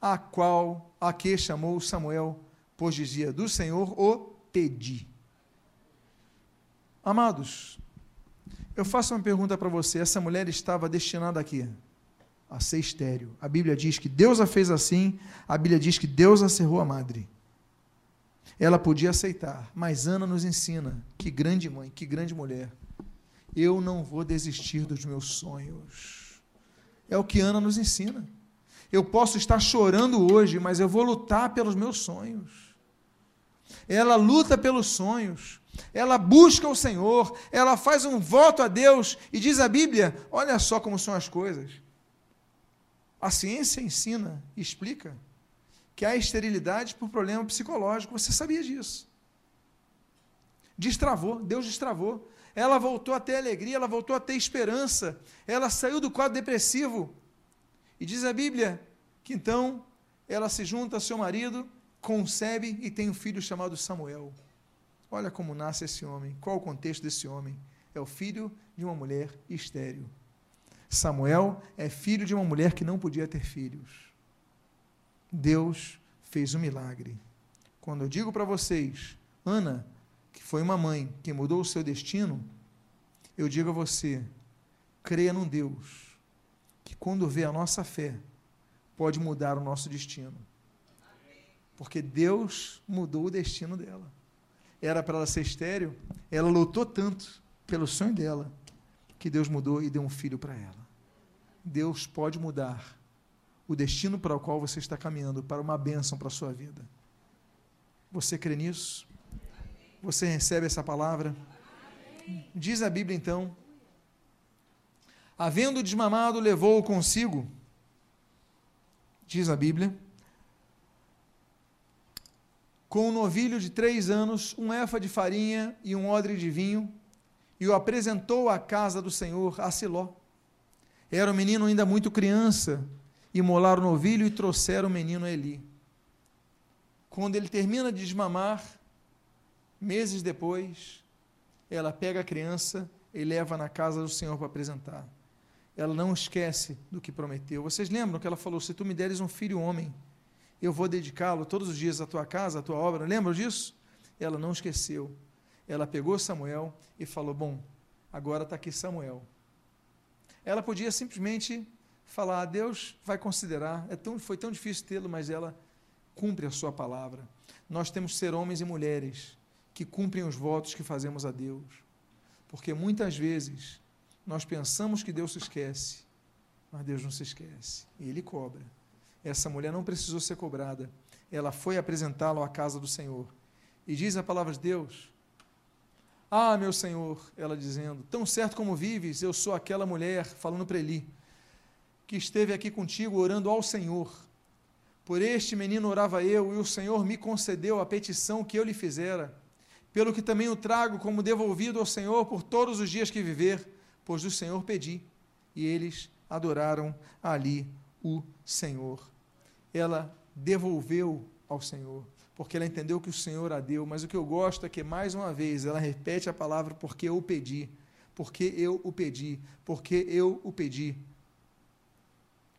a qual a que chamou Samuel, pois dizia: Do Senhor o pedi. Amados, eu faço uma pergunta para você: essa mulher estava destinada aqui a ser estéreo. A Bíblia diz que Deus a fez assim, a Bíblia diz que Deus a cerrou a madre. Ela podia aceitar, mas Ana nos ensina: que grande mãe, que grande mulher. Eu não vou desistir dos meus sonhos. É o que Ana nos ensina. Eu posso estar chorando hoje, mas eu vou lutar pelos meus sonhos. Ela luta pelos sonhos. Ela busca o Senhor, ela faz um voto a Deus e diz a Bíblia: olha só como são as coisas. A ciência ensina e explica que há esterilidade por problema psicológico. Você sabia disso? Destravou, Deus destravou. Ela voltou a ter alegria, ela voltou a ter esperança. Ela saiu do quadro depressivo. E diz a Bíblia que então ela se junta ao seu marido, concebe e tem um filho chamado Samuel. Olha como nasce esse homem. Qual o contexto desse homem? É o filho de uma mulher estéril. Samuel é filho de uma mulher que não podia ter filhos. Deus fez um milagre. Quando eu digo para vocês, Ana, que foi uma mãe que mudou o seu destino, eu digo a você, creia num Deus que quando vê a nossa fé, pode mudar o nosso destino. Porque Deus mudou o destino dela. Era para ela ser estéreo, ela lutou tanto pelo sonho dela, que Deus mudou e deu um filho para ela. Deus pode mudar o destino para o qual você está caminhando, para uma bênção para a sua vida. Você crê nisso? Você recebe essa palavra? Diz a Bíblia então: Havendo desmamado, levou-o consigo, diz a Bíblia, com um novilho de três anos, um efa de farinha e um odre de vinho, e o apresentou à casa do Senhor, a Siló. Era um menino ainda muito criança, imolaram o novilho e trouxeram o menino a Eli. Quando ele termina de desmamar, meses depois, ela pega a criança e leva na casa do Senhor para apresentar. Ela não esquece do que prometeu. Vocês lembram que ela falou: Se tu me deres um filho homem, eu vou dedicá-lo todos os dias à tua casa, à tua obra. Lembram disso? Ela não esqueceu. Ela pegou Samuel e falou: Bom, agora está aqui Samuel. Ela podia simplesmente falar: Deus vai considerar, é tão, foi tão difícil tê-lo, mas ela cumpre a sua palavra. Nós temos que ser homens e mulheres que cumprem os votos que fazemos a Deus. Porque muitas vezes nós pensamos que Deus se esquece, mas Deus não se esquece. E Ele cobra. Essa mulher não precisou ser cobrada. Ela foi apresentá-lo à casa do Senhor. E diz a palavra de Deus: Ah, meu Senhor, ela dizendo, tão certo como vives, eu sou aquela mulher, falando para Eli, que esteve aqui contigo orando ao Senhor. Por este menino orava eu, e o Senhor me concedeu a petição que eu lhe fizera, pelo que também o trago como devolvido ao Senhor por todos os dias que viver, pois do Senhor pedi. E eles adoraram ali o Senhor. Ela devolveu ao Senhor, porque ela entendeu que o Senhor a deu, mas o que eu gosto é que, mais uma vez, ela repete a palavra porque eu o pedi, porque eu o pedi, porque eu o pedi.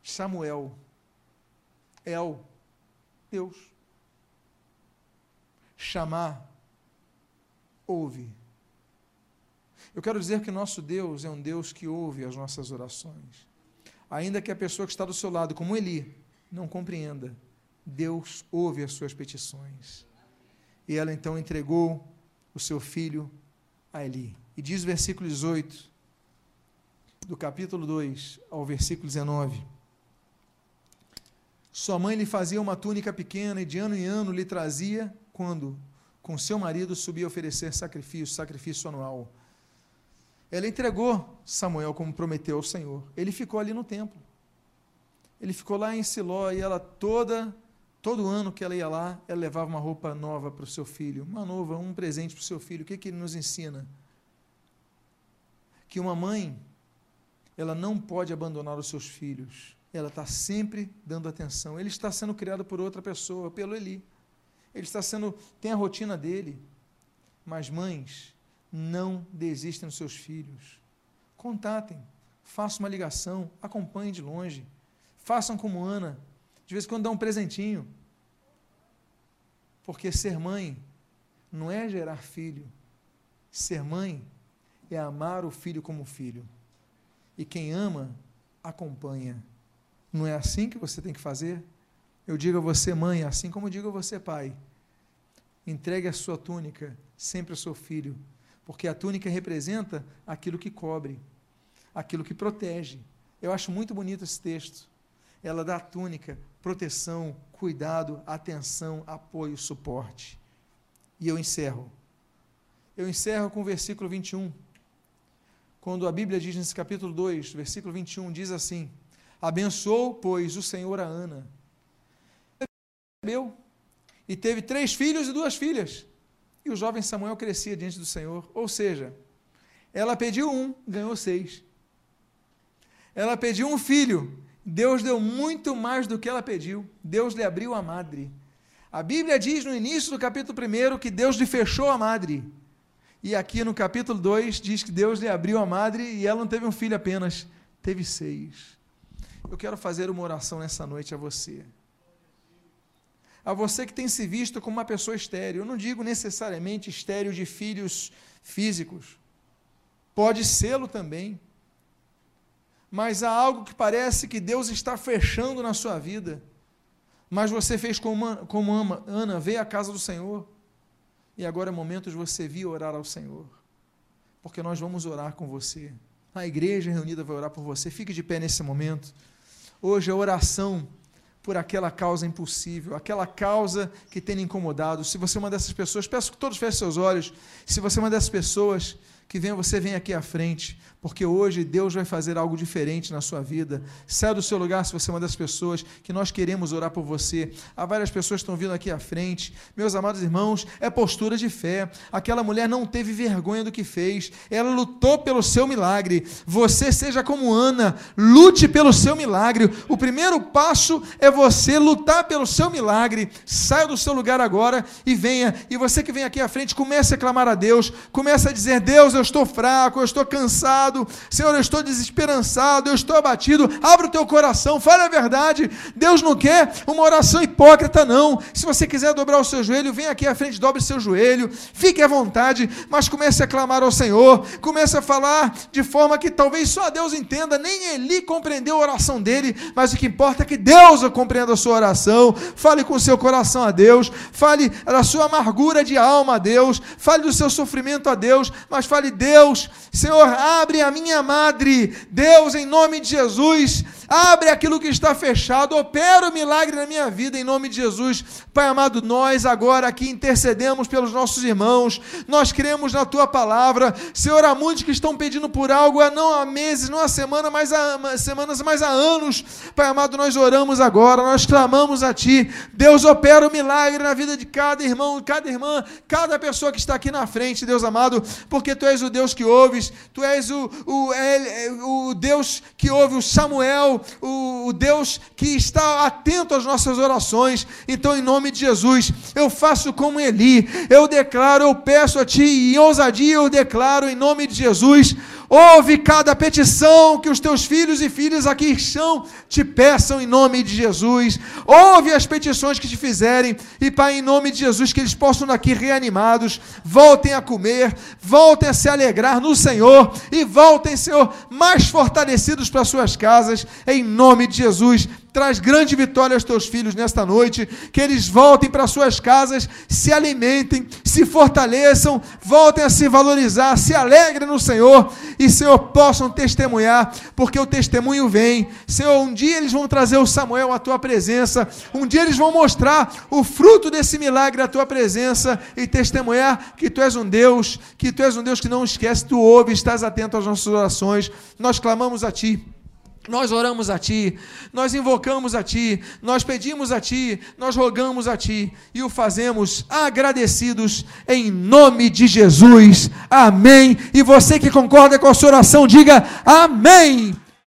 Samuel, El, Deus. Chamar, ouve. Eu quero dizer que nosso Deus é um Deus que ouve as nossas orações. Ainda que a pessoa que está do seu lado, como Eli, não compreenda, Deus ouve as suas petições. E ela então entregou o seu filho a Eli. E diz o versículo 18, do capítulo 2 ao versículo 19. Sua mãe lhe fazia uma túnica pequena e de ano em ano lhe trazia quando, com seu marido, subia a oferecer sacrifício, sacrifício anual. Ela entregou Samuel como prometeu ao Senhor. Ele ficou ali no templo. Ele ficou lá em Siló e ela toda todo ano que ela ia lá, ela levava uma roupa nova para o seu filho, uma nova, um presente para o seu filho. O que, que ele nos ensina? Que uma mãe, ela não pode abandonar os seus filhos ela está sempre dando atenção. Ele está sendo criado por outra pessoa, pelo Eli. Ele está sendo, tem a rotina dele. Mas mães, não desistem dos seus filhos. Contatem, façam uma ligação, acompanhem de longe. Façam como Ana, de vez em quando dá um presentinho. Porque ser mãe não é gerar filho. Ser mãe é amar o filho como filho. E quem ama, acompanha. Não é assim que você tem que fazer? Eu digo a você, mãe, assim como eu digo a você, pai. Entregue a sua túnica sempre ao seu filho, porque a túnica representa aquilo que cobre, aquilo que protege. Eu acho muito bonito esse texto. Ela dá a túnica, proteção, cuidado, atenção, apoio, suporte. E eu encerro. Eu encerro com o versículo 21. Quando a Bíblia diz nesse capítulo 2, versículo 21, diz assim: Abençoou, pois, o Senhor a Ana. E teve três filhos e duas filhas. E o jovem Samuel crescia diante do Senhor. Ou seja, ela pediu um, ganhou seis. Ela pediu um filho. Deus deu muito mais do que ela pediu. Deus lhe abriu a madre. A Bíblia diz no início do capítulo 1 que Deus lhe fechou a madre. E aqui no capítulo 2 diz que Deus lhe abriu a madre e ela não teve um filho apenas, teve seis. Eu quero fazer uma oração nessa noite a você. A você que tem se visto como uma pessoa estéril. Eu não digo necessariamente estéril de filhos físicos. Pode sê-lo também. Mas há algo que parece que Deus está fechando na sua vida. Mas você fez como, como ama, Ana, veio à casa do Senhor. E agora é momento de você vir orar ao Senhor. Porque nós vamos orar com você. A igreja reunida vai orar por você. Fique de pé nesse momento. Hoje a oração por aquela causa impossível, aquela causa que tem incomodado. Se você é uma dessas pessoas, peço que todos fechem seus olhos. Se você é uma dessas pessoas que vem, você vem aqui à frente, porque hoje Deus vai fazer algo diferente na sua vida. Saia do seu lugar se você é uma das pessoas que nós queremos orar por você. Há várias pessoas que estão vindo aqui à frente. Meus amados irmãos, é postura de fé. Aquela mulher não teve vergonha do que fez. Ela lutou pelo seu milagre. Você seja como Ana, lute pelo seu milagre. O primeiro passo é você lutar pelo seu milagre. Saia do seu lugar agora e venha. E você que vem aqui à frente, comece a clamar a Deus, comece a dizer: "Deus, eu estou fraco, eu estou cansado, Senhor, eu estou desesperançado, eu estou abatido. Abra o teu coração, fale a verdade. Deus não quer uma oração hipócrita, não. Se você quiser dobrar o seu joelho, vem aqui à frente, dobre o seu joelho, fique à vontade, mas comece a clamar ao Senhor, comece a falar de forma que talvez só Deus entenda, nem Eli compreendeu a oração dele, mas o que importa é que Deus compreenda a sua oração. Fale com o seu coração a Deus, fale da sua amargura de alma a Deus, fale do seu sofrimento a Deus, mas fale, Deus, Senhor, abre a minha madre, Deus, em nome de Jesus, abre aquilo que está fechado, opera o milagre na minha vida, em nome de Jesus. Pai amado, nós agora aqui intercedemos pelos nossos irmãos, nós cremos na tua palavra, Senhor, há muitos que estão pedindo por algo, não há meses, não há semana, mas há semanas, mas há anos, Pai amado, nós oramos agora, nós clamamos a Ti, Deus opera o milagre na vida de cada irmão, cada irmã, cada pessoa que está aqui na frente, Deus amado, porque Tu és o Deus que ouves, Tu és o, o, é, o Deus que ouve o Samuel, o, o Deus que está atento às nossas orações. Então, em nome de Jesus, eu faço como Eli, eu declaro, eu peço a Ti, e em ousadia eu declaro, em nome de Jesus, Ouve cada petição que os teus filhos e filhas aqui estão, te peçam em nome de Jesus. Ouve as petições que te fizerem e, Pai, em nome de Jesus, que eles possam daqui reanimados, voltem a comer, voltem a se alegrar no Senhor e voltem, Senhor, mais fortalecidos para suas casas, em nome de Jesus. Traz grande vitória aos teus filhos nesta noite, que eles voltem para suas casas, se alimentem, se fortaleçam, voltem a se valorizar, se alegrem no Senhor e, Senhor, possam testemunhar, porque o testemunho vem. Senhor, um dia eles vão trazer o Samuel à tua presença, um dia eles vão mostrar o fruto desse milagre à tua presença e testemunhar que tu és um Deus, que tu és um Deus que não esquece, tu ouves, estás atento às nossas orações. Nós clamamos a ti. Nós oramos a Ti, nós invocamos a Ti, nós pedimos a Ti, nós rogamos a Ti e o fazemos agradecidos em nome de Jesus. Amém. E você que concorda com a sua oração, diga amém.